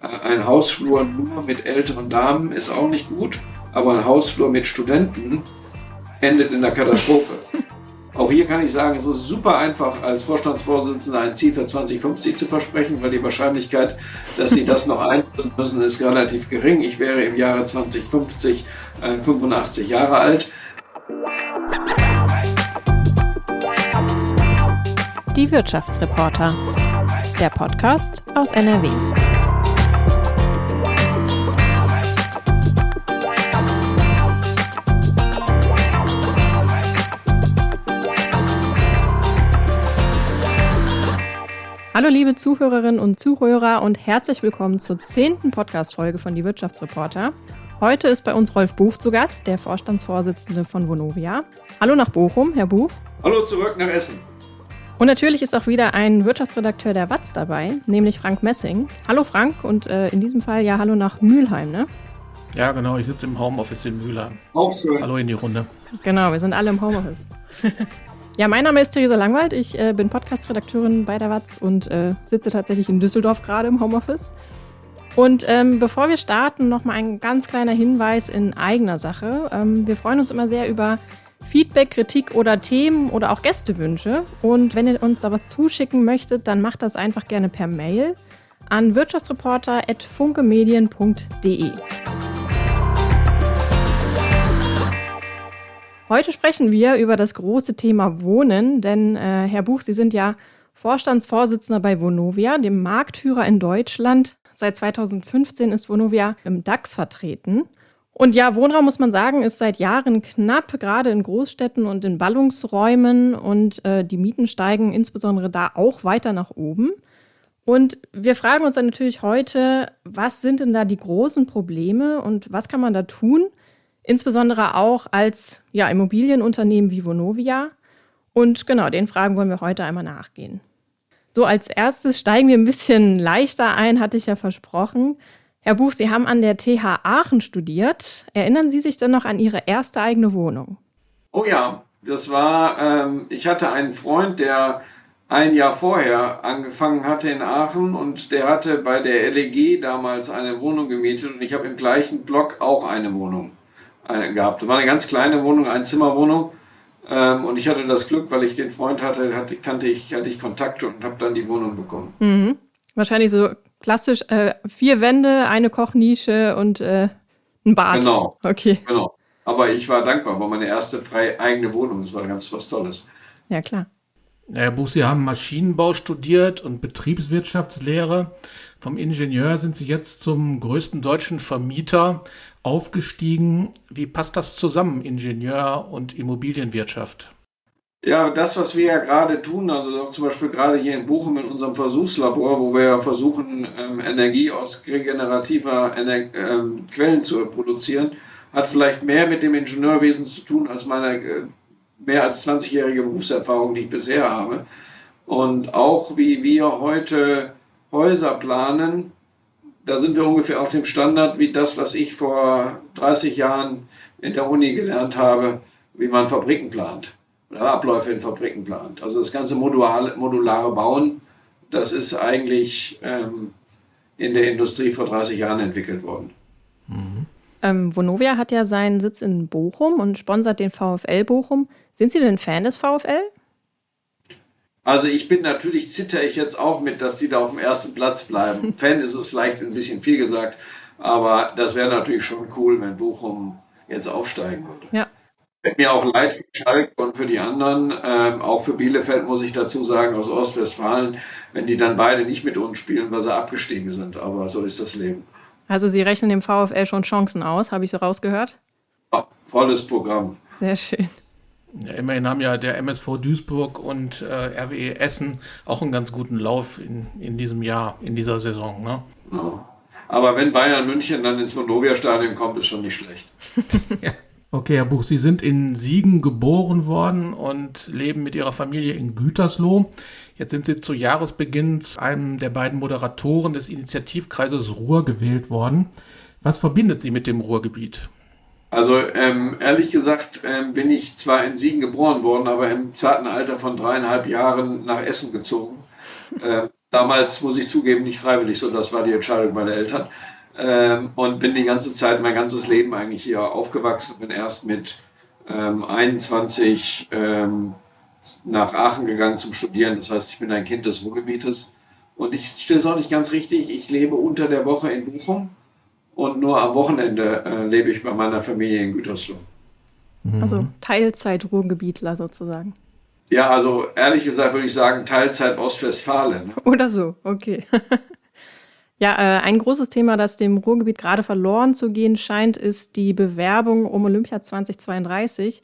Ein Hausflur nur mit älteren Damen ist auch nicht gut, aber ein Hausflur mit Studenten endet in der Katastrophe. Auch hier kann ich sagen, es ist super einfach, als Vorstandsvorsitzender ein Ziel für 2050 zu versprechen, weil die Wahrscheinlichkeit, dass Sie das noch einlösen müssen, ist relativ gering. Ich wäre im Jahre 2050 äh, 85 Jahre alt. Die Wirtschaftsreporter. Der Podcast aus NRW. Hallo liebe Zuhörerinnen und Zuhörer und herzlich willkommen zur zehnten Podcast-Folge von Die Wirtschaftsreporter. Heute ist bei uns Rolf Buch zu Gast, der Vorstandsvorsitzende von Vonovia. Hallo nach Bochum, Herr Buch. Hallo zurück nach Essen. Und natürlich ist auch wieder ein Wirtschaftsredakteur der Watz dabei, nämlich Frank Messing. Hallo Frank und äh, in diesem Fall ja hallo nach Mülheim, ne? Ja, genau, ich sitze im Homeoffice in Mülheim. Auch schön. Hallo in die Runde. Genau, wir sind alle im Homeoffice. Ja, mein Name ist Theresa Langwald. Ich äh, bin Podcast-Redakteurin bei der Watz und äh, sitze tatsächlich in Düsseldorf gerade im Homeoffice. Und ähm, bevor wir starten, noch mal ein ganz kleiner Hinweis in eigener Sache. Ähm, wir freuen uns immer sehr über Feedback, Kritik oder Themen oder auch Gästewünsche. Und wenn ihr uns da was zuschicken möchtet, dann macht das einfach gerne per Mail an wirtschaftsreporter.funkemedien.de. Heute sprechen wir über das große Thema Wohnen, denn äh, Herr Buch, Sie sind ja Vorstandsvorsitzender bei Vonovia, dem Marktführer in Deutschland. Seit 2015 ist Vonovia im DAX vertreten. Und ja, Wohnraum muss man sagen, ist seit Jahren knapp, gerade in Großstädten und in Ballungsräumen. Und äh, die Mieten steigen insbesondere da auch weiter nach oben. Und wir fragen uns dann natürlich heute, was sind denn da die großen Probleme und was kann man da tun, Insbesondere auch als ja, Immobilienunternehmen wie Vonovia. Und genau, den Fragen wollen wir heute einmal nachgehen. So, als erstes steigen wir ein bisschen leichter ein, hatte ich ja versprochen. Herr Buch, Sie haben an der TH Aachen studiert. Erinnern Sie sich denn noch an Ihre erste eigene Wohnung? Oh ja, das war, ähm, ich hatte einen Freund, der ein Jahr vorher angefangen hatte in Aachen und der hatte bei der LEG damals eine Wohnung gemietet und ich habe im gleichen Block auch eine Wohnung gehabt. Das war eine ganz kleine Wohnung, eine Zimmerwohnung. Ähm, und ich hatte das Glück, weil ich den Freund hatte, hatte kannte ich, hatte ich Kontakte und habe dann die Wohnung bekommen. Mhm. Wahrscheinlich so klassisch äh, vier Wände, eine Kochnische und äh, ein Bad. Genau. Okay. Genau. Aber ich war dankbar, war meine erste freie eigene Wohnung. Das war ganz was Tolles. Ja, klar. Herr Buch, Sie haben Maschinenbau studiert und Betriebswirtschaftslehre. Vom Ingenieur sind Sie jetzt zum größten deutschen Vermieter aufgestiegen. Wie passt das zusammen, Ingenieur und Immobilienwirtschaft? Ja, das, was wir ja gerade tun, also zum Beispiel gerade hier in Bochum in unserem Versuchslabor, wo wir ja versuchen, ähm, Energie aus regenerativer Ener ähm, Quellen zu produzieren, hat vielleicht mehr mit dem Ingenieurwesen zu tun als meine äh, mehr als 20-jährige Berufserfahrung, die ich bisher habe. Und auch wie wir heute Häuser planen, da sind wir ungefähr auf dem Standard wie das, was ich vor 30 Jahren in der Uni gelernt habe, wie man Fabriken plant oder Abläufe in Fabriken plant. Also das ganze modulare, modulare Bauen, das ist eigentlich ähm, in der Industrie vor 30 Jahren entwickelt worden. Mhm. Ähm, Vonovia hat ja seinen Sitz in Bochum und sponsert den VfL Bochum. Sind Sie denn Fan des VfL? Also ich bin natürlich, zitter ich jetzt auch mit, dass die da auf dem ersten Platz bleiben. Fan ist es vielleicht ein bisschen viel gesagt, aber das wäre natürlich schon cool, wenn Bochum jetzt aufsteigen würde. Ja. Tut mir auch leid für Schalke und für die anderen, ähm, auch für Bielefeld muss ich dazu sagen, aus Ostwestfalen, wenn die dann beide nicht mit uns spielen, weil sie abgestiegen sind. Aber so ist das Leben. Also Sie rechnen dem VfL schon Chancen aus, habe ich so rausgehört? Ja, volles Programm. Sehr schön. Ja, immerhin haben ja der MSV Duisburg und äh, RWE Essen auch einen ganz guten Lauf in, in diesem Jahr, in dieser Saison. Ne? Ja. Aber wenn Bayern München dann ins Vonovia-Stadion kommt, ist schon nicht schlecht. ja. Okay, Herr Buch, Sie sind in Siegen geboren worden und leben mit Ihrer Familie in Gütersloh. Jetzt sind Sie zu Jahresbeginn zu einem der beiden Moderatoren des Initiativkreises Ruhr gewählt worden. Was verbindet Sie mit dem Ruhrgebiet? Also ähm, ehrlich gesagt ähm, bin ich zwar in Siegen geboren worden, aber im zarten Alter von dreieinhalb Jahren nach Essen gezogen. Ähm, Damals, muss ich zugeben, nicht freiwillig so, das war die Entscheidung meiner Eltern. Ähm, und bin die ganze Zeit, mein ganzes Leben eigentlich hier aufgewachsen, bin erst mit ähm, 21 ähm, nach Aachen gegangen zum Studieren. Das heißt, ich bin ein Kind des Ruhrgebietes. Und ich stelle es auch nicht ganz richtig, ich lebe unter der Woche in Bochum und nur am Wochenende äh, lebe ich bei meiner Familie in Gütersloh. Also Teilzeit-Ruhrgebietler sozusagen. Ja, also ehrlich gesagt würde ich sagen Teilzeit Ostwestfalen. Ne? Oder so, okay. ja, äh, ein großes Thema, das dem Ruhrgebiet gerade verloren zu gehen scheint, ist die Bewerbung um Olympia 2032.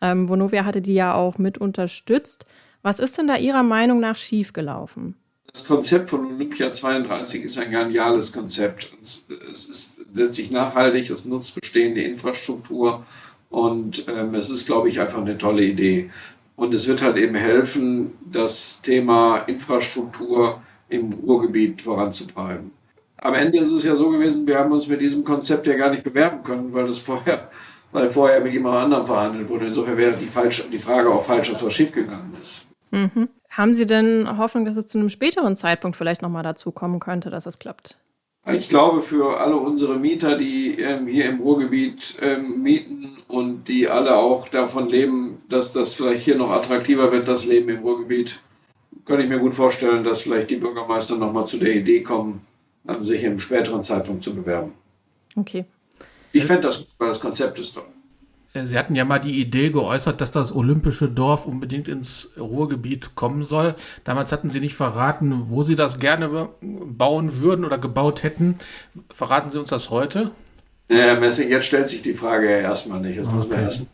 Ähm, Vonovia hatte die ja auch mit unterstützt. Was ist denn da Ihrer Meinung nach schiefgelaufen? Das Konzept von Olympia 32 ist ein geniales Konzept. Es ist letztlich nachhaltig, es nutzt bestehende Infrastruktur und ähm, es ist, glaube ich, einfach eine tolle Idee. Und es wird halt eben helfen, das Thema Infrastruktur im Ruhrgebiet voranzutreiben. Am Ende ist es ja so gewesen, wir haben uns mit diesem Konzept ja gar nicht bewerben können, weil es vorher, weil vorher mit jemand anderem verhandelt wurde. Insofern wäre die, falsch, die Frage auch falsch, ob was schiefgegangen ist. Mhm. Haben Sie denn Hoffnung, dass es zu einem späteren Zeitpunkt vielleicht nochmal dazu kommen könnte, dass es klappt? Ich glaube, für alle unsere Mieter, die ähm, hier im Ruhrgebiet ähm, mieten und die alle auch davon leben, dass das vielleicht hier noch attraktiver wird, das Leben im Ruhrgebiet, kann ich mir gut vorstellen, dass vielleicht die Bürgermeister nochmal zu der Idee kommen, ähm, sich im späteren Zeitpunkt zu bewerben. Okay. Ich fände das, weil das Konzept ist doch. Sie hatten ja mal die Idee geäußert, dass das olympische Dorf unbedingt ins Ruhrgebiet kommen soll. Damals hatten Sie nicht verraten, wo Sie das gerne bauen würden oder gebaut hätten. Verraten Sie uns das heute? Ja, Herr Messing, jetzt stellt sich die Frage ja erstmal nicht. Jetzt okay. müssen wir erstmal,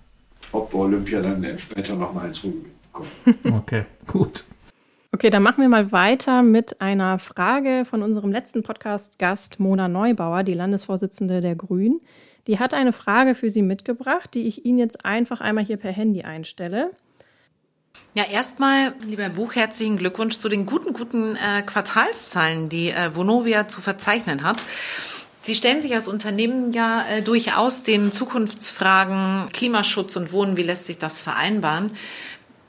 ob wir Olympia dann später nochmal ins Ruhrgebiet kommen. Okay, gut. Okay, dann machen wir mal weiter mit einer Frage von unserem letzten Podcast-Gast Mona Neubauer, die Landesvorsitzende der Grünen. Die hat eine Frage für Sie mitgebracht, die ich Ihnen jetzt einfach einmal hier per Handy einstelle. Ja, erstmal, lieber Buch, herzlichen Glückwunsch zu den guten, guten äh, Quartalszahlen, die äh, Vonovia zu verzeichnen hat. Sie stellen sich als Unternehmen ja äh, durchaus den Zukunftsfragen Klimaschutz und Wohnen, wie lässt sich das vereinbaren?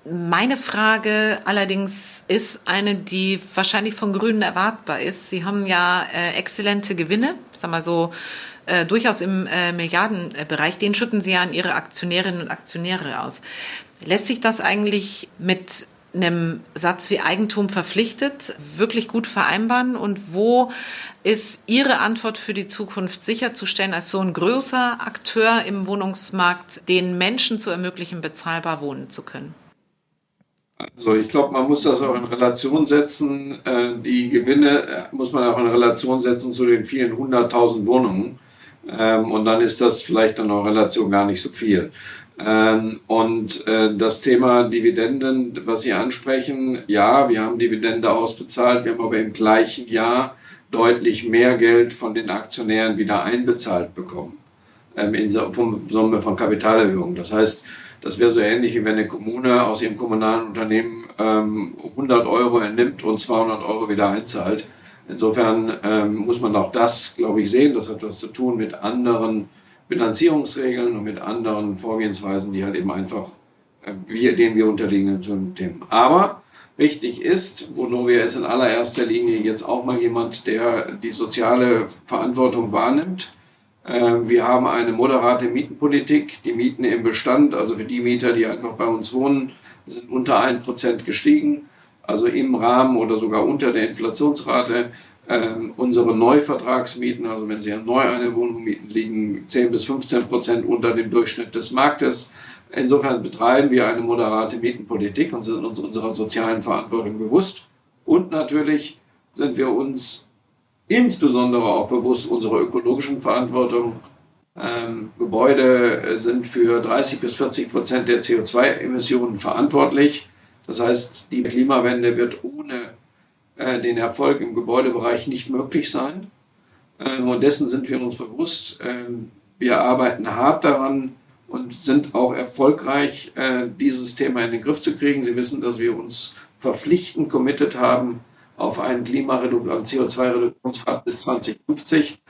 Meine Frage allerdings ist eine, die wahrscheinlich von Grünen erwartbar ist. Sie haben ja äh, exzellente Gewinne, sag mal so äh, durchaus im äh, Milliardenbereich, den schütten Sie ja an Ihre Aktionärinnen und Aktionäre aus. Lässt sich das eigentlich mit einem Satz wie Eigentum verpflichtet wirklich gut vereinbaren? Und wo ist Ihre Antwort für die Zukunft sicherzustellen, als so ein größer Akteur im Wohnungsmarkt, den Menschen zu ermöglichen, bezahlbar wohnen zu können? Also ich glaube, man muss das auch in Relation setzen. Äh, die Gewinne äh, muss man auch in Relation setzen zu den vielen hunderttausend Wohnungen, ähm, und dann ist das vielleicht in der Relation gar nicht so viel. Ähm, und äh, das Thema Dividenden, was Sie ansprechen, ja, wir haben Dividende ausbezahlt, wir haben aber im gleichen Jahr deutlich mehr Geld von den Aktionären wieder einbezahlt bekommen. Ähm, in Summe von Kapitalerhöhung. Das heißt, das wäre so ähnlich, wie wenn eine Kommune aus ihrem kommunalen Unternehmen 100 Euro ernimmt und 200 Euro wieder einzahlt. Insofern ähm, muss man auch das, glaube ich, sehen. Das hat was zu tun mit anderen Bilanzierungsregeln und mit anderen Vorgehensweisen, die halt eben einfach, äh, wir, denen wir unterliegen zum Themen. Aber wichtig ist, Vonovia ist in allererster Linie jetzt auch mal jemand, der die soziale Verantwortung wahrnimmt. Äh, wir haben eine moderate Mietenpolitik. Die Mieten im Bestand, also für die Mieter, die einfach bei uns wohnen, sind unter ein Prozent gestiegen also im Rahmen oder sogar unter der Inflationsrate. Ähm, unsere Neuvertragsmieten, also wenn Sie neu eine Wohnung mieten, liegen 10 bis 15 Prozent unter dem Durchschnitt des Marktes. Insofern betreiben wir eine moderate Mietenpolitik und sind uns unserer sozialen Verantwortung bewusst. Und natürlich sind wir uns insbesondere auch bewusst unserer ökologischen Verantwortung. Ähm, Gebäude sind für 30 bis 40 Prozent der CO2-Emissionen verantwortlich. Das heißt, die Klimawende wird ohne den Erfolg im Gebäudebereich nicht möglich sein. Äh, und dessen sind wir uns bewusst. Äh, wir arbeiten hart daran und sind auch erfolgreich, äh, dieses Thema in den Griff zu kriegen. Sie wissen, dass wir uns verpflichtend committed haben auf einen Klimareduktion, CO2-Reduktionspfad bis 2050.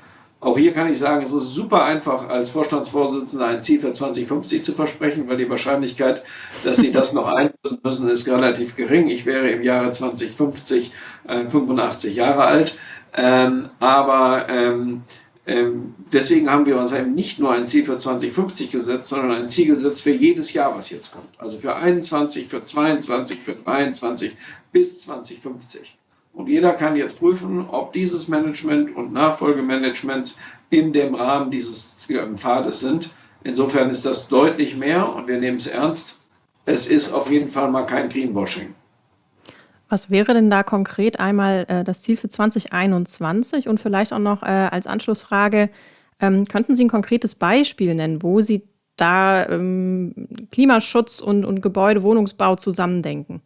Auch hier kann ich sagen, es ist super einfach, als Vorstandsvorsitzender ein Ziel für 2050 zu versprechen, weil die Wahrscheinlichkeit, dass Sie das noch einlösen müssen, ist relativ gering. Ich wäre im Jahre 2050 äh, 85 Jahre alt. Ähm, aber ähm, ähm, deswegen haben wir uns eben nicht nur ein Ziel für 2050 gesetzt, sondern ein Ziel gesetzt für jedes Jahr, was jetzt kommt. Also für 21, für 22, für 23 bis 2050. Und jeder kann jetzt prüfen, ob dieses Management und Nachfolgemanagement in dem Rahmen dieses Pfades sind. Insofern ist das deutlich mehr und wir nehmen es ernst. Es ist auf jeden Fall mal kein Greenwashing. Was wäre denn da konkret einmal äh, das Ziel für 2021 und vielleicht auch noch äh, als Anschlussfrage, ähm, könnten Sie ein konkretes Beispiel nennen, wo Sie da ähm, Klimaschutz und, und Gebäude, Wohnungsbau zusammendenken?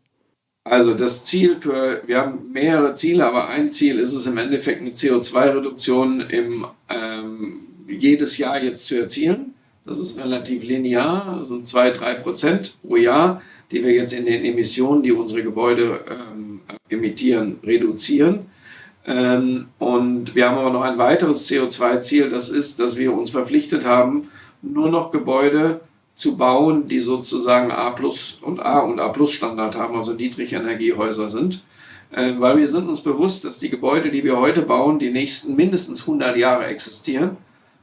Also das Ziel für, wir haben mehrere Ziele, aber ein Ziel ist es im Endeffekt eine CO2-Reduktion im ähm, jedes Jahr jetzt zu erzielen. Das ist relativ linear, das sind zwei, drei Prozent pro Jahr die wir jetzt in den Emissionen, die unsere Gebäude ähm, emittieren, reduzieren. Ähm, und wir haben aber noch ein weiteres CO2-Ziel, das ist, dass wir uns verpflichtet haben, nur noch Gebäude zu bauen, die sozusagen A plus und A und A plus Standard haben, also Niedrigenergiehäuser sind. Äh, weil wir sind uns bewusst, dass die Gebäude, die wir heute bauen, die nächsten mindestens 100 Jahre existieren.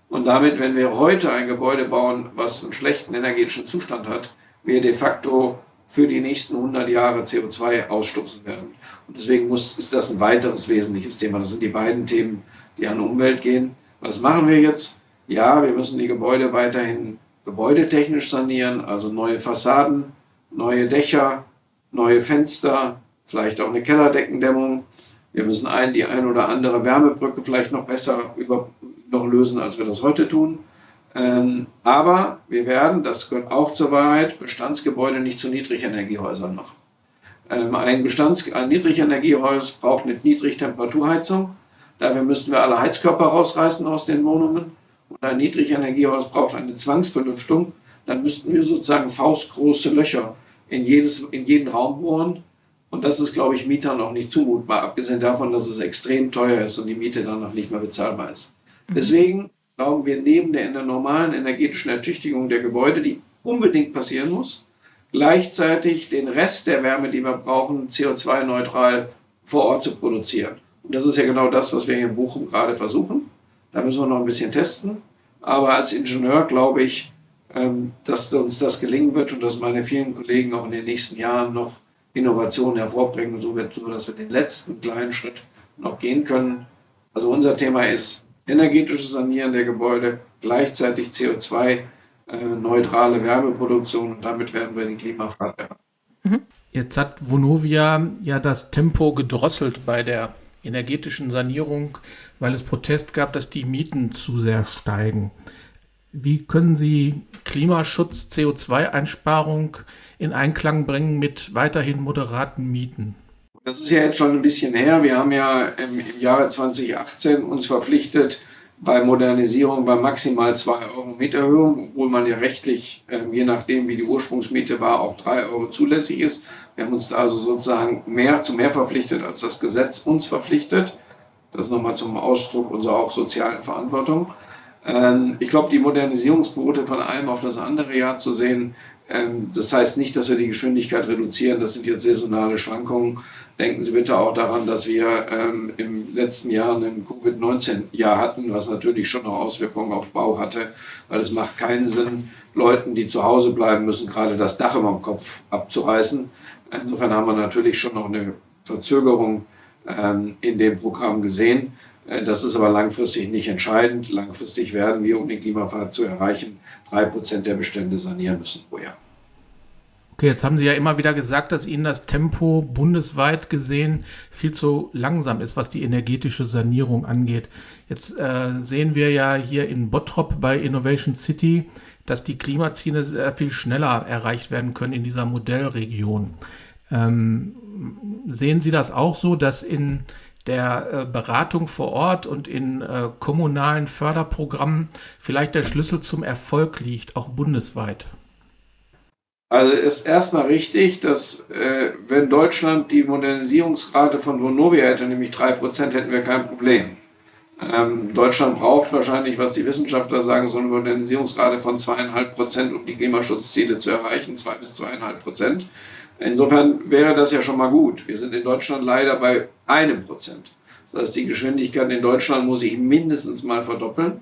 Und damit, wenn wir heute ein Gebäude bauen, was einen schlechten energetischen Zustand hat, wir de facto für die nächsten 100 Jahre CO2 ausstoßen werden. Und deswegen muss, ist das ein weiteres wesentliches Thema. Das sind die beiden Themen, die an Umwelt gehen. Was machen wir jetzt? Ja, wir müssen die Gebäude weiterhin gebäudetechnisch sanieren, also neue Fassaden, neue Dächer, neue Fenster, vielleicht auch eine Kellerdeckendämmung. Wir müssen ein, die ein oder andere Wärmebrücke vielleicht noch besser über, noch lösen, als wir das heute tun. Ähm, aber wir werden, das gehört auch zur Wahrheit, Bestandsgebäude nicht zu Niedrigenergiehäusern machen. Ähm, ein, Bestands-, ein Niedrigenergiehaus braucht eine Niedrigtemperaturheizung. Dafür müssten wir alle Heizkörper rausreißen aus den Wohnungen. Und ein Niedrigenergiehaus braucht eine Zwangsbelüftung. Dann müssten wir sozusagen faustgroße Löcher in, jedes, in jeden Raum bohren. Und das ist, glaube ich, Mietern auch nicht zumutbar, abgesehen davon, dass es extrem teuer ist und die Miete dann noch nicht mehr bezahlbar ist. Mhm. Deswegen glauben wir neben der, in der normalen energetischen Ertüchtigung der Gebäude, die unbedingt passieren muss, gleichzeitig den Rest der Wärme, die wir brauchen, CO2-neutral vor Ort zu produzieren. Und das ist ja genau das, was wir hier in Bochum gerade versuchen. Da müssen wir noch ein bisschen testen. Aber als Ingenieur glaube ich, ähm, dass uns das gelingen wird und dass meine vielen Kollegen auch in den nächsten Jahren noch Innovationen hervorbringen, so, wird, so dass wir den letzten kleinen Schritt noch gehen können. Also unser Thema ist energetisches Sanieren der Gebäude, gleichzeitig CO2-neutrale äh, Wärmeproduktion und damit werden wir den Klimafahrt erreichen. Mhm. Jetzt hat Vonovia ja das Tempo gedrosselt bei der energetischen Sanierung, weil es Protest gab, dass die Mieten zu sehr steigen. Wie können Sie Klimaschutz, CO2-Einsparung in Einklang bringen mit weiterhin moderaten Mieten? Das ist ja jetzt schon ein bisschen her. Wir haben ja im, im Jahre 2018 uns verpflichtet, bei Modernisierung bei maximal 2 Euro Mieterhöhung, obwohl man ja rechtlich, äh, je nachdem wie die Ursprungsmiete war, auch 3 Euro zulässig ist. Wir haben uns da also sozusagen mehr zu mehr verpflichtet, als das Gesetz uns verpflichtet. Das nochmal zum Ausdruck unserer auch sozialen Verantwortung. Ähm, ich glaube, die Modernisierungsquote von einem auf das andere Jahr zu sehen, ähm, das heißt nicht, dass wir die Geschwindigkeit reduzieren. Das sind jetzt saisonale Schwankungen. Denken Sie bitte auch daran, dass wir ähm, im letzten Jahr ein Covid-19-Jahr hatten, was natürlich schon noch Auswirkungen auf Bau hatte, weil es macht keinen Sinn, Leuten, die zu Hause bleiben müssen, gerade das Dach über dem Kopf abzureißen. Insofern haben wir natürlich schon noch eine Verzögerung in dem Programm gesehen. Äh, das ist aber langfristig nicht entscheidend. Langfristig werden wir, um den Klimafahrt zu erreichen, drei Prozent der Bestände sanieren müssen pro Jahr. Okay, jetzt haben Sie ja immer wieder gesagt, dass Ihnen das Tempo bundesweit gesehen viel zu langsam ist, was die energetische Sanierung angeht. Jetzt äh, sehen wir ja hier in Bottrop bei Innovation City, dass die Klimaziele sehr viel schneller erreicht werden können in dieser Modellregion. Ähm, sehen Sie das auch so, dass in der äh, Beratung vor Ort und in äh, kommunalen Förderprogrammen vielleicht der Schlüssel zum Erfolg liegt, auch bundesweit? Also ist erstmal richtig, dass äh, wenn Deutschland die Modernisierungsrate von Vonovia hätte, nämlich drei Prozent, hätten wir kein Problem. Ähm, Deutschland braucht wahrscheinlich, was die Wissenschaftler sagen, so eine Modernisierungsrate von zweieinhalb Prozent, um die Klimaschutzziele zu erreichen, zwei bis zweieinhalb Prozent. Insofern wäre das ja schon mal gut. Wir sind in Deutschland leider bei einem Prozent. Das heißt, die Geschwindigkeit in Deutschland muss sich mindestens mal verdoppeln.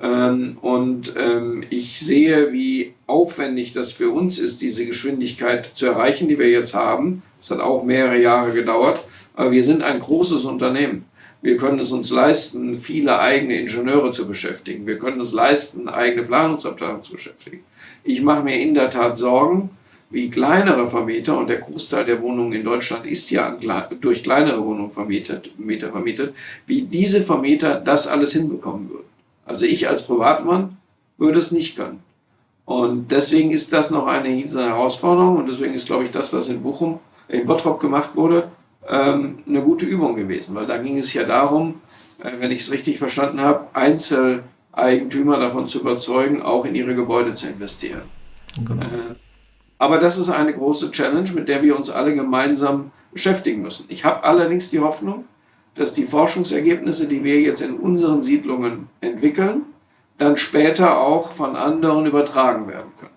Ähm, und ähm, ich sehe, wie aufwendig das für uns ist, diese Geschwindigkeit zu erreichen, die wir jetzt haben. Das hat auch mehrere Jahre gedauert. Aber wir sind ein großes Unternehmen. Wir können es uns leisten, viele eigene Ingenieure zu beschäftigen. Wir können es leisten, eigene Planungsabteilungen zu beschäftigen. Ich mache mir in der Tat Sorgen, wie kleinere Vermieter, und der Großteil der Wohnungen in Deutschland ist ja durch kleinere Wohnungen vermietet, Mieter vermietet, wie diese Vermieter das alles hinbekommen würden. Also ich als Privatmann würde es nicht können. Und deswegen ist das noch eine Herausforderung und deswegen ist, glaube ich, das, was in Bochum, in Bottrop gemacht wurde, ähm, eine gute Übung gewesen, weil da ging es ja darum, äh, wenn ich es richtig verstanden habe, Einzeleigentümer davon zu überzeugen, auch in ihre Gebäude zu investieren. Genau. Aber das ist eine große Challenge, mit der wir uns alle gemeinsam beschäftigen müssen. Ich habe allerdings die Hoffnung, dass die Forschungsergebnisse, die wir jetzt in unseren Siedlungen entwickeln, dann später auch von anderen übertragen werden können.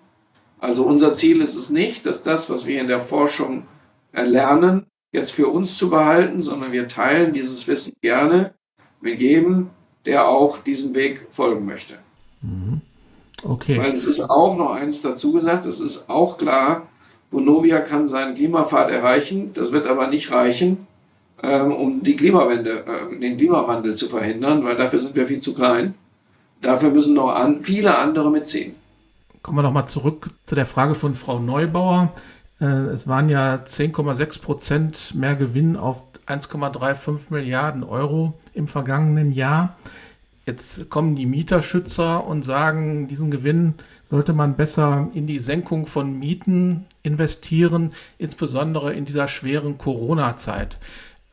Also unser Ziel ist es nicht, dass das, was wir in der Forschung erlernen, jetzt für uns zu behalten, sondern wir teilen dieses Wissen gerne mit jedem, der auch diesem Weg folgen möchte. Mhm. Okay. Weil es ist auch noch eins dazu gesagt, es ist auch klar, Vonovia kann seinen Klimapfad erreichen, das wird aber nicht reichen, ähm, um die Klimawende, äh, den Klimawandel zu verhindern, weil dafür sind wir viel zu klein. Dafür müssen noch an, viele andere mitziehen. Kommen wir nochmal zurück zu der Frage von Frau Neubauer. Äh, es waren ja 10,6 Prozent mehr Gewinn auf 1,35 Milliarden Euro im vergangenen Jahr. Jetzt kommen die Mieterschützer und sagen, diesen Gewinn sollte man besser in die Senkung von Mieten investieren, insbesondere in dieser schweren Corona-Zeit.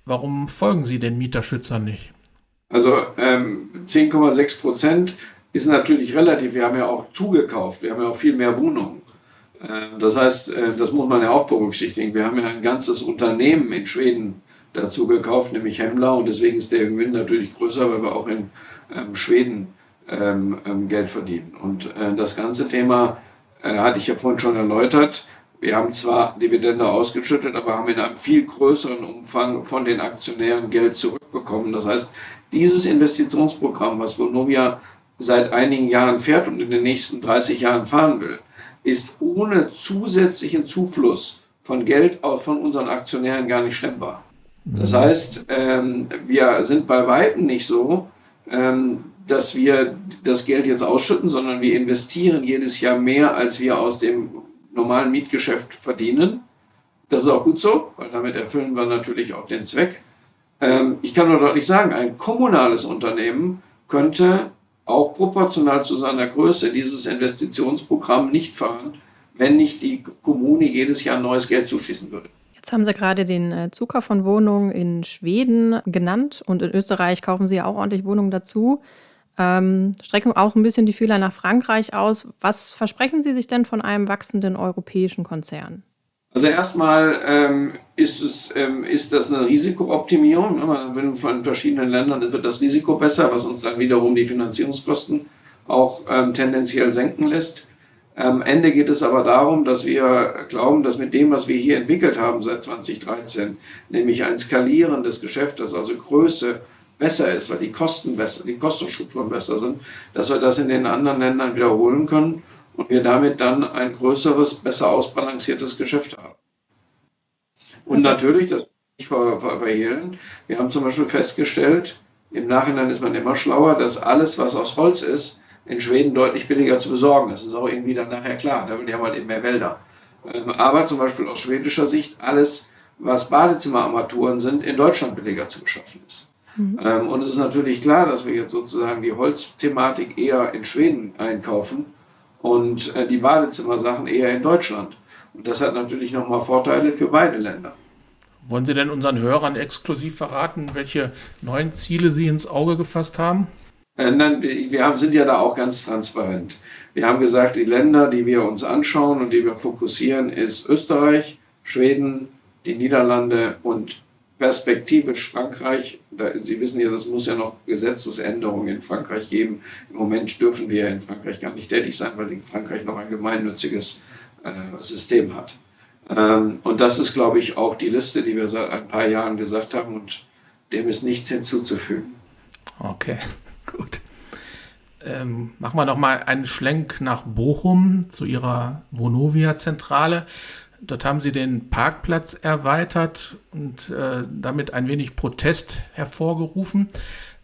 Warum folgen Sie den Mieterschützern nicht? Also ähm, 10,6 Prozent ist natürlich relativ. Wir haben ja auch zugekauft. Wir haben ja auch viel mehr Wohnungen. Ähm, das heißt, äh, das muss man ja auch berücksichtigen. Wir haben ja ein ganzes Unternehmen in Schweden dazu gekauft, nämlich Hemmler. Und deswegen ist der Gewinn natürlich größer, weil wir auch in ähm, Schweden ähm, ähm, Geld verdienen. Und äh, das ganze Thema äh, hatte ich ja vorhin schon erläutert. Wir haben zwar Dividende ausgeschüttet, aber haben in einem viel größeren Umfang von den Aktionären Geld zurückbekommen. Das heißt, dieses Investitionsprogramm, was Vonovia seit einigen Jahren fährt und in den nächsten 30 Jahren fahren will, ist ohne zusätzlichen Zufluss von Geld von unseren Aktionären gar nicht stemmbar. Das heißt, ähm, wir sind bei Weitem nicht so, ähm, dass wir das Geld jetzt ausschütten, sondern wir investieren jedes Jahr mehr, als wir aus dem normalen Mietgeschäft verdienen. Das ist auch gut so, weil damit erfüllen wir natürlich auch den Zweck. Ähm, ich kann nur deutlich sagen, ein kommunales Unternehmen könnte auch proportional zu seiner Größe dieses Investitionsprogramm nicht fahren, wenn nicht die Kommune jedes Jahr neues Geld zuschießen würde. Jetzt haben Sie gerade den äh, Zukauf von Wohnungen in Schweden genannt und in Österreich kaufen Sie ja auch ordentlich Wohnungen dazu. Ähm, strecken auch ein bisschen die Fühler nach Frankreich aus. Was versprechen Sie sich denn von einem wachsenden europäischen Konzern? Also erstmal ähm, ist, es, ähm, ist das eine Risikooptimierung. Ne? Wenn von verschiedenen Ländern wird das Risiko besser, was uns dann wiederum die Finanzierungskosten auch ähm, tendenziell senken lässt. Am Ende geht es aber darum, dass wir glauben, dass mit dem, was wir hier entwickelt haben seit 2013, nämlich ein skalierendes Geschäft, das also Größe besser ist, weil die Kosten besser, die Kostenstrukturen besser sind, dass wir das in den anderen Ländern wiederholen können und wir damit dann ein größeres, besser ausbalanciertes Geschäft haben. Und also, natürlich, das nicht ver verhehlen, wir haben zum Beispiel festgestellt, im Nachhinein ist man immer schlauer, dass alles, was aus Holz ist, in Schweden deutlich billiger zu besorgen. Das ist auch irgendwie dann nachher klar. Die haben halt eben mehr Wälder. Ähm, aber zum Beispiel aus schwedischer Sicht alles, was Badezimmerarmaturen sind, in Deutschland billiger zu beschaffen ist. Mhm. Ähm, und es ist natürlich klar, dass wir jetzt sozusagen die Holzthematik eher in Schweden einkaufen und äh, die Badezimmersachen eher in Deutschland. Und das hat natürlich nochmal Vorteile für beide Länder. Wollen Sie denn unseren Hörern exklusiv verraten, welche neuen Ziele Sie ins Auge gefasst haben? Äh, nein, wir sind ja da auch ganz transparent. Wir haben gesagt, die Länder, die wir uns anschauen und die wir fokussieren, ist Österreich, Schweden, die Niederlande und perspektivisch Frankreich, Sie wissen ja, das muss ja noch Gesetzesänderungen in Frankreich geben. Im Moment dürfen wir in Frankreich gar nicht tätig sein, weil Frankreich noch ein gemeinnütziges äh, System hat. Ähm, und das ist, glaube ich, auch die Liste, die wir seit ein paar Jahren gesagt haben und dem ist nichts hinzuzufügen. Okay, gut. Ähm, machen wir noch mal einen Schlenk nach Bochum zu Ihrer Vonovia-Zentrale. Dort haben Sie den Parkplatz erweitert und äh, damit ein wenig Protest hervorgerufen.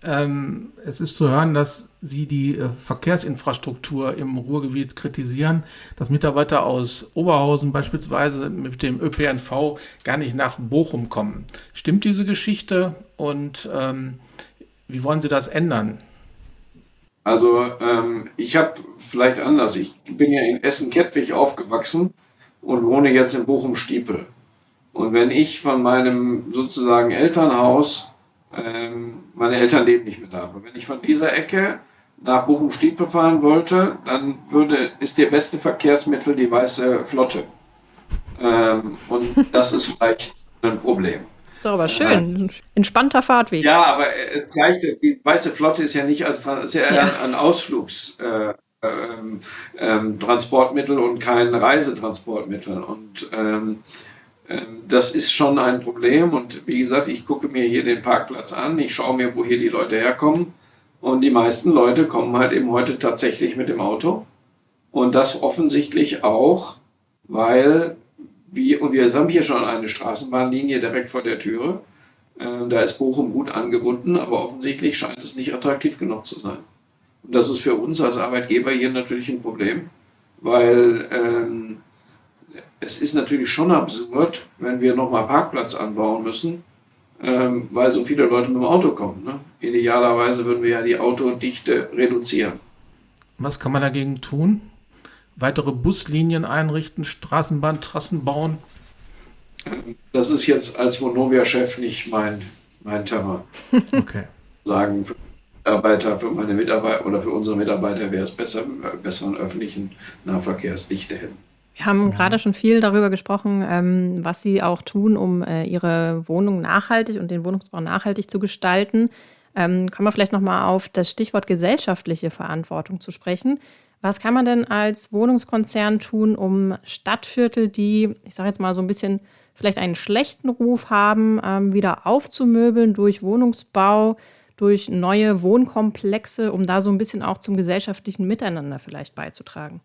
Ähm, es ist zu hören, dass Sie die äh, Verkehrsinfrastruktur im Ruhrgebiet kritisieren, dass Mitarbeiter aus Oberhausen beispielsweise mit dem ÖPNV gar nicht nach Bochum kommen. Stimmt diese Geschichte und ähm, wie wollen Sie das ändern? Also ähm, ich habe vielleicht anders. Ich bin ja in Essen-Kettwig aufgewachsen und wohne jetzt in Bochum-Stiepel. Und wenn ich von meinem sozusagen Elternhaus ähm, meine Eltern leben nicht mehr da. Aber wenn ich von dieser Ecke nach Bochum-Stiepel fahren wollte, dann würde, ist der beste Verkehrsmittel die weiße Flotte. Ähm, und das ist vielleicht ein Problem. So, aber schön. Entspannter Fahrtweg. Ja, aber es zeigt, die weiße Flotte ist ja nicht als ist ja ja. ein Ausflugstransportmittel äh, ähm, ähm, und kein Reisetransportmittel. Und ähm, ähm, das ist schon ein Problem und wie gesagt, ich gucke mir hier den Parkplatz an, ich schaue mir, wo hier die Leute herkommen und die meisten Leute kommen halt eben heute tatsächlich mit dem Auto und das offensichtlich auch, weil wir, und wir haben hier schon eine Straßenbahnlinie direkt vor der Türe, ähm, da ist Bochum gut angebunden, aber offensichtlich scheint es nicht attraktiv genug zu sein. Und das ist für uns als Arbeitgeber hier natürlich ein Problem, weil ähm, es ist natürlich schon absurd, wenn wir nochmal Parkplatz anbauen müssen, ähm, weil so viele Leute mit dem Auto kommen. Ne? Idealerweise würden wir ja die Autodichte reduzieren. Was kann man dagegen tun? Weitere Buslinien einrichten, Straßenbahntrassen bauen? Das ist jetzt als Vonovia-Chef nicht mein, mein Thema. Okay. Sagen für Mitarbeiter, für meine Mitarbeiter oder für unsere Mitarbeiter wäre es besser, wenn wir besseren öffentlichen Nahverkehrsdichte hätten. Wir haben gerade schon viel darüber gesprochen, ähm, was Sie auch tun, um äh, Ihre Wohnung nachhaltig und den Wohnungsbau nachhaltig zu gestalten. Ähm, kommen wir vielleicht nochmal auf das Stichwort gesellschaftliche Verantwortung zu sprechen. Was kann man denn als Wohnungskonzern tun, um Stadtviertel, die, ich sage jetzt mal so ein bisschen vielleicht einen schlechten Ruf haben, ähm, wieder aufzumöbeln durch Wohnungsbau, durch neue Wohnkomplexe, um da so ein bisschen auch zum gesellschaftlichen Miteinander vielleicht beizutragen?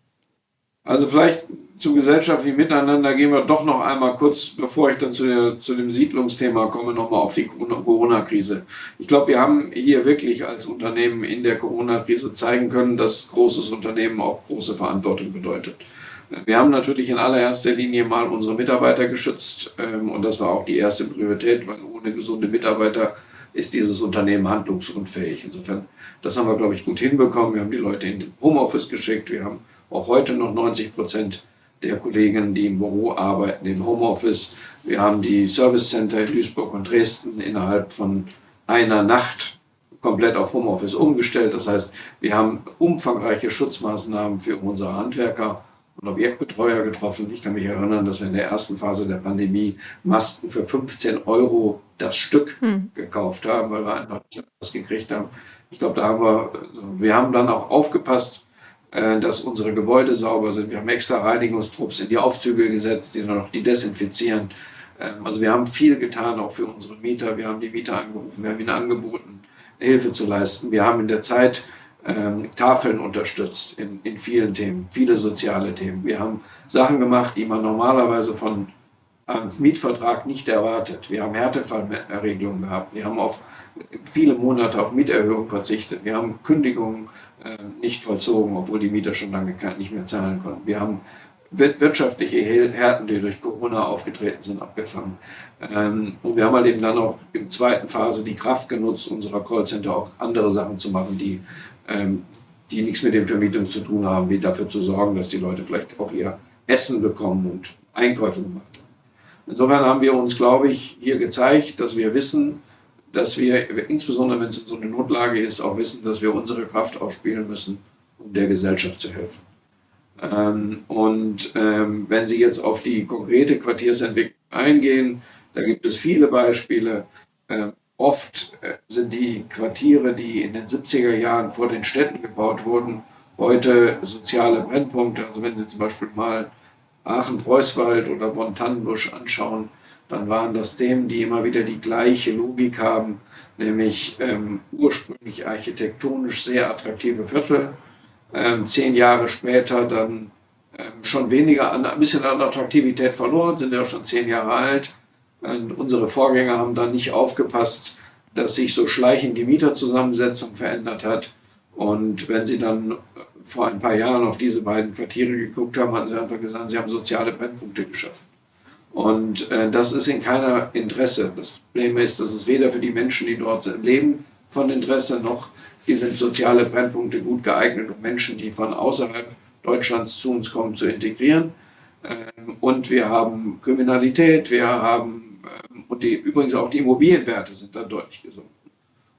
Also vielleicht zum gesellschaftlichen Miteinander gehen wir doch noch einmal kurz, bevor ich dann zu, der, zu dem Siedlungsthema komme, nochmal auf die Corona-Krise. Ich glaube, wir haben hier wirklich als Unternehmen in der Corona-Krise zeigen können, dass großes Unternehmen auch große Verantwortung bedeutet. Wir haben natürlich in allererster Linie mal unsere Mitarbeiter geschützt ähm, und das war auch die erste Priorität, weil ohne gesunde Mitarbeiter ist dieses Unternehmen handlungsunfähig. Insofern, das haben wir, glaube ich, gut hinbekommen. Wir haben die Leute in den Homeoffice geschickt, wir haben auch heute noch 90 Prozent der Kollegen, die im Büro arbeiten, im Homeoffice. Wir haben die Service Center in Duisburg und Dresden innerhalb von einer Nacht komplett auf Homeoffice umgestellt. Das heißt, wir haben umfangreiche Schutzmaßnahmen für unsere Handwerker und Objektbetreuer getroffen. Ich kann mich erinnern, dass wir in der ersten Phase der Pandemie Masken für 15 Euro das Stück hm. gekauft haben, weil wir einfach das gekriegt haben. Ich glaube, da haben wir, wir haben dann auch aufgepasst, dass unsere Gebäude sauber sind. Wir haben extra Reinigungstrupps in die Aufzüge gesetzt, die dann noch die desinfizieren. Ähm, also wir haben viel getan, auch für unsere Mieter. Wir haben die Mieter angerufen, wir haben ihnen angeboten, Hilfe zu leisten. Wir haben in der Zeit ähm, Tafeln unterstützt in, in vielen Themen, viele soziale Themen. Wir haben Sachen gemacht, die man normalerweise von einem Mietvertrag nicht erwartet. Wir haben Härtefallregelungen gehabt. Wir haben auf viele Monate auf Mieterhöhungen verzichtet. Wir haben Kündigungen äh, nicht vollzogen, obwohl die Mieter schon lange nicht mehr zahlen konnten. Wir haben wirtschaftliche Härten, die durch Corona aufgetreten sind, abgefangen. Ähm, und wir haben halt eben dann auch in zweiten Phase die Kraft genutzt, unserer Callcenter auch andere Sachen zu machen, die, ähm, die nichts mit dem Vermietung zu tun haben, wie dafür zu sorgen, dass die Leute vielleicht auch ihr Essen bekommen und Einkäufe gemacht haben. Insofern haben wir uns, glaube ich, hier gezeigt, dass wir wissen, dass wir, insbesondere wenn es in so eine Notlage ist, auch wissen, dass wir unsere Kraft ausspielen müssen, um der Gesellschaft zu helfen. Ähm, und ähm, wenn Sie jetzt auf die konkrete Quartiersentwicklung eingehen, Da gibt es viele Beispiele. Äh, oft äh, sind die Quartiere, die in den 70er Jahren vor den Städten gebaut wurden, heute soziale Brennpunkte. Also wenn Sie zum Beispiel mal Aachen-Preußwald oder Bonn-Tannenbusch anschauen, dann waren das Themen, die immer wieder die gleiche Logik haben, nämlich ähm, ursprünglich architektonisch sehr attraktive Viertel, ähm, zehn Jahre später dann ähm, schon weniger an, ein bisschen an Attraktivität verloren, sind ja schon zehn Jahre alt. Und unsere Vorgänger haben dann nicht aufgepasst, dass sich so schleichend die Mieterzusammensetzung verändert hat. Und wenn sie dann vor ein paar Jahren auf diese beiden Quartiere geguckt haben, hatten sie einfach gesagt, sie haben soziale Brennpunkte geschaffen. Und äh, das ist in keiner Interesse. Das Problem ist, dass es weder für die Menschen, die dort leben, von Interesse, noch sind soziale Brennpunkte gut geeignet, um Menschen, die von außerhalb Deutschlands zu uns kommen, zu integrieren. Ähm, und wir haben Kriminalität, wir haben, ähm, und die, übrigens auch die Immobilienwerte sind dann deutlich gesunken.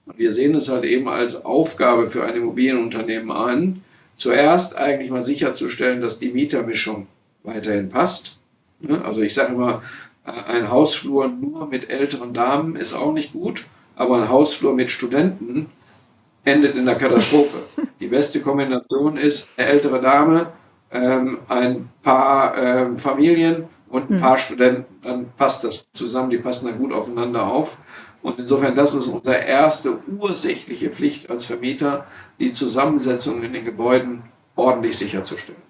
Und wir sehen es halt eben als Aufgabe für ein Immobilienunternehmen an, zuerst eigentlich mal sicherzustellen, dass die Mietermischung weiterhin passt. Ne? Also ich sage immer, äh, ein Hausflur nur mit älteren Damen ist auch nicht gut, aber ein Hausflur mit Studenten endet in der Katastrophe. Die beste Kombination ist eine ältere Dame, ähm, ein paar ähm, Familien und ein hm. paar Studenten. Dann passt das zusammen, die passen da gut aufeinander auf. Und insofern, das ist unsere erste ursächliche Pflicht als Vermieter, die Zusammensetzung in den Gebäuden ordentlich sicherzustellen.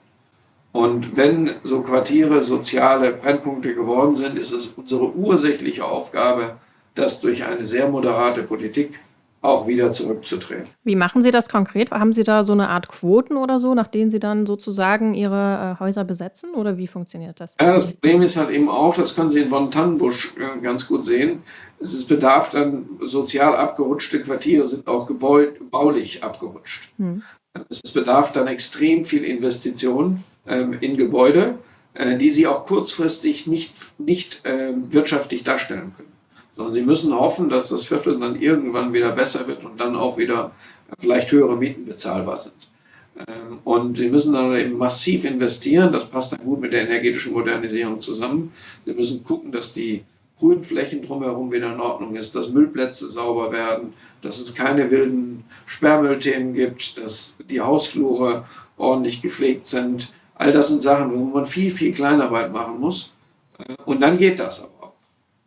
Und wenn so Quartiere soziale Brennpunkte geworden sind, ist es unsere ursächliche Aufgabe, das durch eine sehr moderate Politik auch wieder zurückzutreten. Wie machen Sie das konkret? Haben Sie da so eine Art Quoten oder so, nach denen Sie dann sozusagen Ihre äh, Häuser besetzen oder wie funktioniert das? Ja, das Problem ist halt eben auch, das können Sie in Bonn-Tannenbusch äh, ganz gut sehen, es bedarf dann sozial abgerutschte Quartiere sind auch baulich abgerutscht. Hm. Es bedarf dann extrem viel Investition ähm, in Gebäude, äh, die Sie auch kurzfristig nicht, nicht äh, wirtschaftlich darstellen können sondern sie müssen hoffen, dass das Viertel dann irgendwann wieder besser wird und dann auch wieder vielleicht höhere Mieten bezahlbar sind. Ähm, und sie müssen dann eben massiv investieren. Das passt dann gut mit der energetischen Modernisierung zusammen. Sie müssen gucken, dass die Grünflächen drumherum wieder in Ordnung ist, dass Müllplätze sauber werden, dass es keine wilden Sperrmüllthemen gibt, dass die Hausflure ordentlich gepflegt sind. All das sind Sachen, wo man viel, viel Kleinarbeit machen muss. Äh, und dann geht das aber.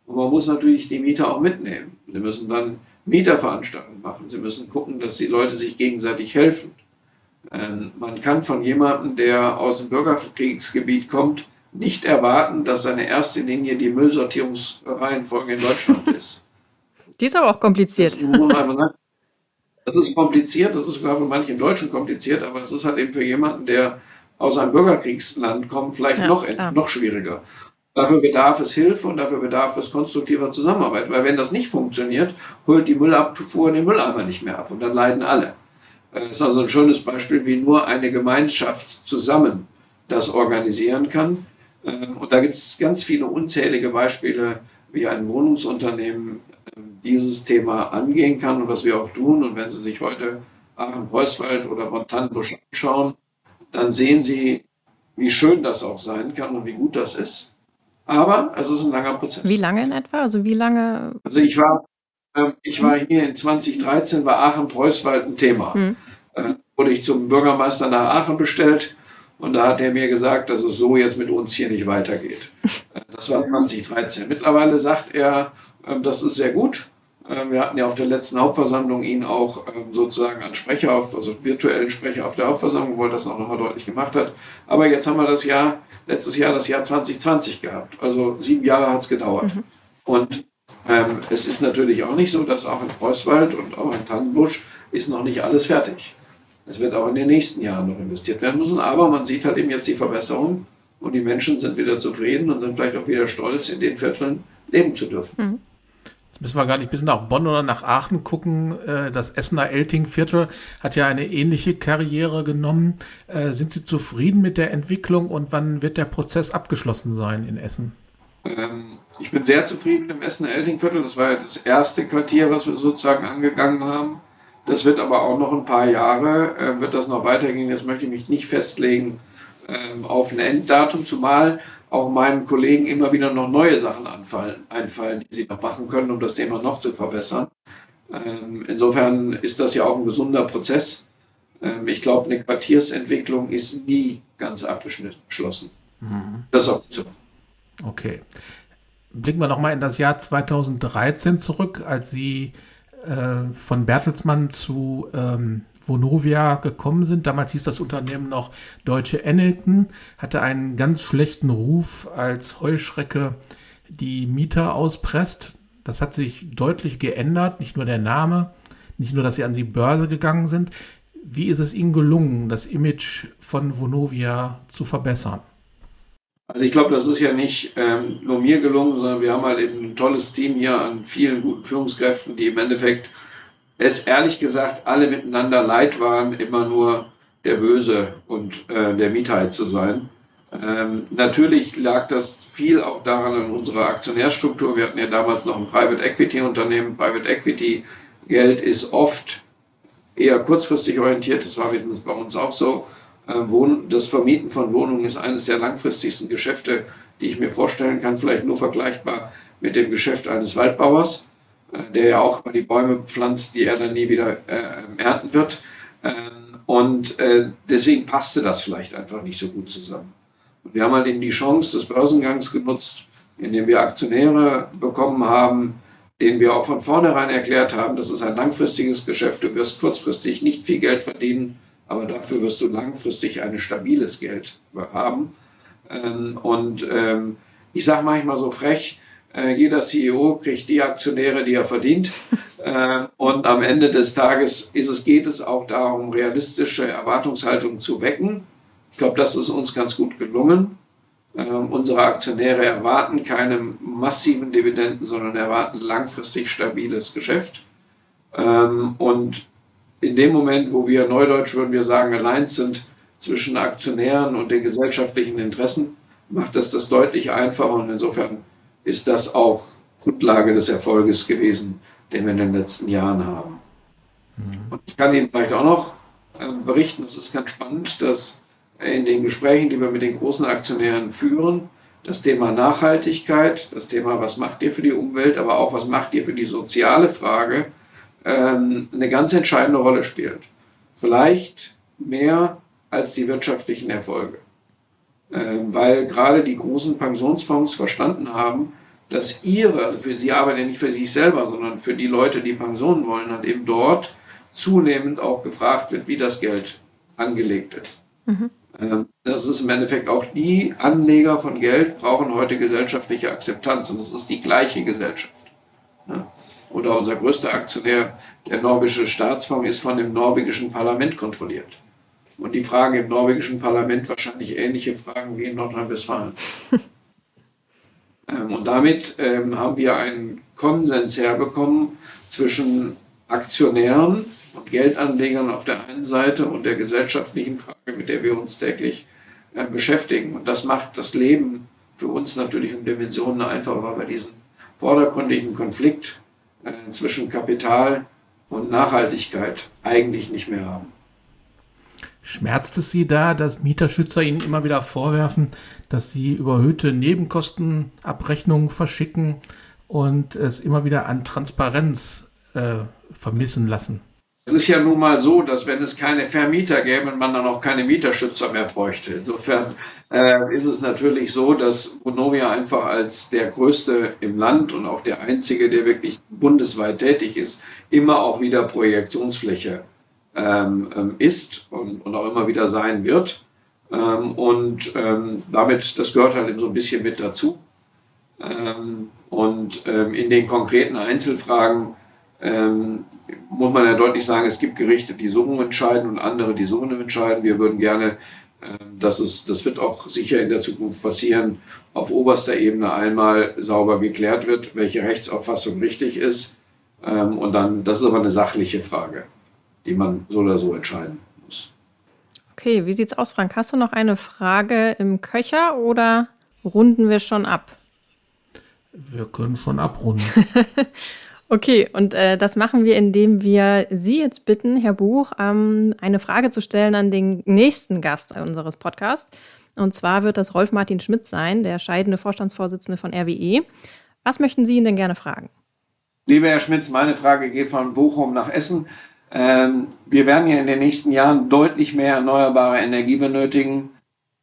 Und man muss natürlich die Mieter auch mitnehmen. Sie müssen dann Mieterveranstaltungen machen. Sie müssen gucken, dass die Leute sich gegenseitig helfen. Ähm, man kann von jemandem, der aus dem Bürgerkriegsgebiet kommt, nicht erwarten, dass seine erste Linie die Müllsortierungsreihenfolge in Deutschland ist. Die ist aber auch kompliziert. Das, das ist kompliziert, das ist sogar für manche Deutschen kompliziert, aber es ist halt eben für jemanden, der aus einem Bürgerkriegsland kommt, vielleicht ja, noch, noch schwieriger. Dafür bedarf es Hilfe und dafür bedarf es konstruktiver Zusammenarbeit. Weil wenn das nicht funktioniert, holt die Müllabfuhr den Mülleimer nicht mehr ab und dann leiden alle. Das ist also ein schönes Beispiel, wie nur eine Gemeinschaft zusammen das organisieren kann. Ähm, und da gibt es ganz viele unzählige Beispiele, wie ein Wohnungsunternehmen ähm, dieses Thema angehen kann und was wir auch tun. Und wenn Sie sich heute Aachen-Preußwald oder Montanbusch anschauen, dann sehen Sie, wie schön das auch sein kann und wie gut das ist. Aber es ist ein langer Prozess. Wie lange in etwa? Also wie lange? Also ich war, äh, ich war hier in 2013, war Aachen-Preußwald ein Thema. Hm. Äh, wurde ich zum Bürgermeister nach Aachen bestellt und da hat er mir gesagt, dass es so jetzt mit uns hier nicht weitergeht. Äh, das war 2013. Mittlerweile sagt er, äh, das ist sehr gut. Äh, wir hatten ja auf der letzten Hauptversammlung ihn auch ähm, sozusagen als Sprecher, auf, also virtuellen Sprecher auf der Hauptversammlung, wo er das auch nochmal deutlich gemacht hat. Aber jetzt haben wir das Jahr, letztes Jahr das Jahr 2020 gehabt. Also sieben Jahre hat es gedauert. Mhm. Und ähm, es ist natürlich auch nicht so, dass auch in Preußwald und auch in Tannenbusch ist noch nicht alles fertig. Es wird auch in den nächsten Jahren noch investiert werden müssen. Aber man sieht halt eben jetzt die Verbesserung und die Menschen sind wieder zufrieden und sind vielleicht auch wieder stolz, in den Vierteln leben zu dürfen. Mhm. Jetzt müssen wir gar nicht bis nach Bonn oder nach Aachen gucken. Äh, das Essener Elting-Viertel hat ja eine ähnliche Karriere genommen. Äh, sind Sie zufrieden mit der Entwicklung und wann wird der Prozess abgeschlossen sein in Essen? Ähm, ich bin sehr zufrieden mit dem Essener Elting-Viertel. Das war ja das erste Quartier, was wir sozusagen angegangen haben. Das wird aber auch noch ein paar Jahre, äh, wird das noch weitergehen. Jetzt möchte ich mich nicht festlegen ähm, auf ein Enddatum, zumal auch meinen Kollegen immer wieder noch neue Sachen anfallen, einfallen, die sie noch machen können, um das Thema noch zu verbessern. Ähm, insofern ist das ja auch ein gesunder Prozess. Ähm, ich glaube, eine Quartiersentwicklung ist nie ganz abgeschlossen. Mhm. Das ist auch so. Okay. Blicken wir nochmal in das Jahr 2013 zurück, als Sie äh, von Bertelsmann zu ähm, Vonovia gekommen sind. Damals hieß das Unternehmen noch Deutsche Ennington, hatte einen ganz schlechten Ruf als Heuschrecke, die Mieter auspresst. Das hat sich deutlich geändert, nicht nur der Name, nicht nur, dass sie an die Börse gegangen sind. Wie ist es Ihnen gelungen, das Image von Vonovia zu verbessern? Also ich glaube, das ist ja nicht ähm, nur mir gelungen, sondern wir haben halt eben ein tolles Team hier an vielen guten Führungskräften, die im Endeffekt es ehrlich gesagt alle miteinander leid waren, immer nur der Böse und äh, der Mietheit zu sein. Ähm, natürlich lag das viel auch daran an unserer Aktionärstruktur. Wir hatten ja damals noch ein Private Equity Unternehmen. Private Equity Geld ist oft eher kurzfristig orientiert. Das war wenigstens bei uns auch so. Äh, das Vermieten von Wohnungen ist eines der langfristigsten Geschäfte, die ich mir vorstellen kann. Vielleicht nur vergleichbar mit dem Geschäft eines Waldbauers, äh, der ja auch mal die Bäume pflanzt, die er dann nie wieder äh, ernten wird. Ähm, und deswegen passte das vielleicht einfach nicht so gut zusammen. Wir haben halt eben die Chance des Börsengangs genutzt, indem wir Aktionäre bekommen haben, denen wir auch von vornherein erklärt haben, das ist ein langfristiges Geschäft, du wirst kurzfristig nicht viel Geld verdienen, aber dafür wirst du langfristig ein stabiles Geld haben. Ähm, und ähm, ich sage manchmal so frech, äh, jeder CEO kriegt die Aktionäre, die er verdient. Äh, und am Ende des Tages ist es, geht es auch darum, realistische Erwartungshaltung zu wecken ich glaube, das ist uns ganz gut gelungen. Ähm, unsere Aktionäre erwarten keine massiven Dividenden, sondern erwarten langfristig stabiles Geschäft. Ähm, und in dem Moment, wo wir neudeutsch würden wir sagen, allein sind zwischen Aktionären und den gesellschaftlichen Interessen, macht das das deutlich einfacher. Und insofern ist das auch Grundlage des Erfolges gewesen, den wir in den letzten Jahren haben. Mhm. Und ich kann Ihnen vielleicht auch noch äh, berichten, es ist ganz spannend, dass in den Gesprächen, die wir mit den großen Aktionären führen, das Thema Nachhaltigkeit, das Thema, was macht ihr für die Umwelt, aber auch, was macht ihr für die soziale Frage, ähm, eine ganz entscheidende Rolle spielt. Vielleicht mehr als die wirtschaftlichen Erfolge. Ähm, weil gerade die großen Pensionsfonds verstanden haben, dass ihre, also für sie arbeiten ja nicht für sich selber, sondern für die Leute, die Pensionen wollen, und eben dort zunehmend auch gefragt wird, wie das Geld angelegt ist. Mhm. Ähm, das ist im Endeffekt auch die Anleger von Geld brauchen heute gesellschaftliche Akzeptanz und es ist die gleiche Gesellschaft. Oder unser größter Aktionär, der norwegische Staatsfonds, ist von dem norwegischen Parlament kontrolliert. Und die fragen im norwegischen Parlament wahrscheinlich ähnliche Fragen wie in Nordrhein-Westfalen. Ähm, und damit ähm, haben wir einen Konsens herbekommen zwischen Aktionären, und Geldanlegern auf der einen Seite und der gesellschaftlichen Frage, mit der wir uns täglich äh, beschäftigen. Und das macht das Leben für uns natürlich um Dimensionen einfacher, weil wir diesen vordergründigen Konflikt äh, zwischen Kapital und Nachhaltigkeit eigentlich nicht mehr haben. Schmerzt es Sie da, dass Mieterschützer Ihnen immer wieder vorwerfen, dass Sie überhöhte Nebenkostenabrechnungen verschicken und es immer wieder an Transparenz äh, vermissen lassen? Es ist ja nun mal so, dass wenn es keine Vermieter gäbe, man dann auch keine Mieterschützer mehr bräuchte. Insofern äh, ist es natürlich so, dass Vonovia einfach als der größte im Land und auch der einzige, der wirklich bundesweit tätig ist, immer auch wieder Projektionsfläche ähm, ähm ist und, und, auch immer wieder sein wird. Ähm, und ähm, damit, das gehört halt eben so ein bisschen mit dazu. Ähm, und ähm, in den konkreten Einzelfragen ähm, muss man ja deutlich sagen, es gibt Gerichte, die so entscheiden und andere, die so entscheiden. Wir würden gerne, äh, dass es, das wird auch sicher in der Zukunft passieren, auf oberster Ebene einmal sauber geklärt wird, welche Rechtsauffassung richtig ist. Ähm, und dann, das ist aber eine sachliche Frage, die man so oder so entscheiden muss. Okay, wie sieht's aus, Frank? Hast du noch eine Frage im Köcher oder runden wir schon ab? Wir können schon abrunden. Okay, und äh, das machen wir, indem wir Sie jetzt bitten, Herr Buch, ähm, eine Frage zu stellen an den nächsten Gast unseres Podcasts. Und zwar wird das Rolf Martin Schmidt sein, der scheidende Vorstandsvorsitzende von RWE. Was möchten Sie ihn denn gerne fragen? Lieber Herr Schmitz, meine Frage geht von Bochum nach Essen. Ähm, wir werden ja in den nächsten Jahren deutlich mehr erneuerbare Energie benötigen.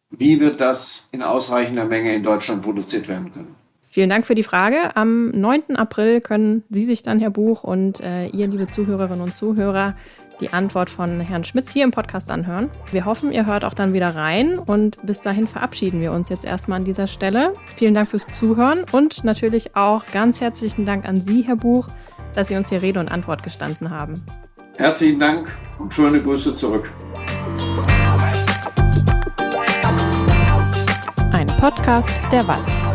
Wie wird das in ausreichender Menge in Deutschland produziert werden können? Vielen Dank für die Frage. Am 9. April können Sie sich dann, Herr Buch, und äh, ihr, liebe Zuhörerinnen und Zuhörer, die Antwort von Herrn Schmitz hier im Podcast anhören. Wir hoffen, ihr hört auch dann wieder rein und bis dahin verabschieden wir uns jetzt erstmal an dieser Stelle. Vielen Dank fürs Zuhören und natürlich auch ganz herzlichen Dank an Sie, Herr Buch, dass Sie uns hier Rede und Antwort gestanden haben. Herzlichen Dank und schöne Grüße zurück. Ein Podcast der Walz.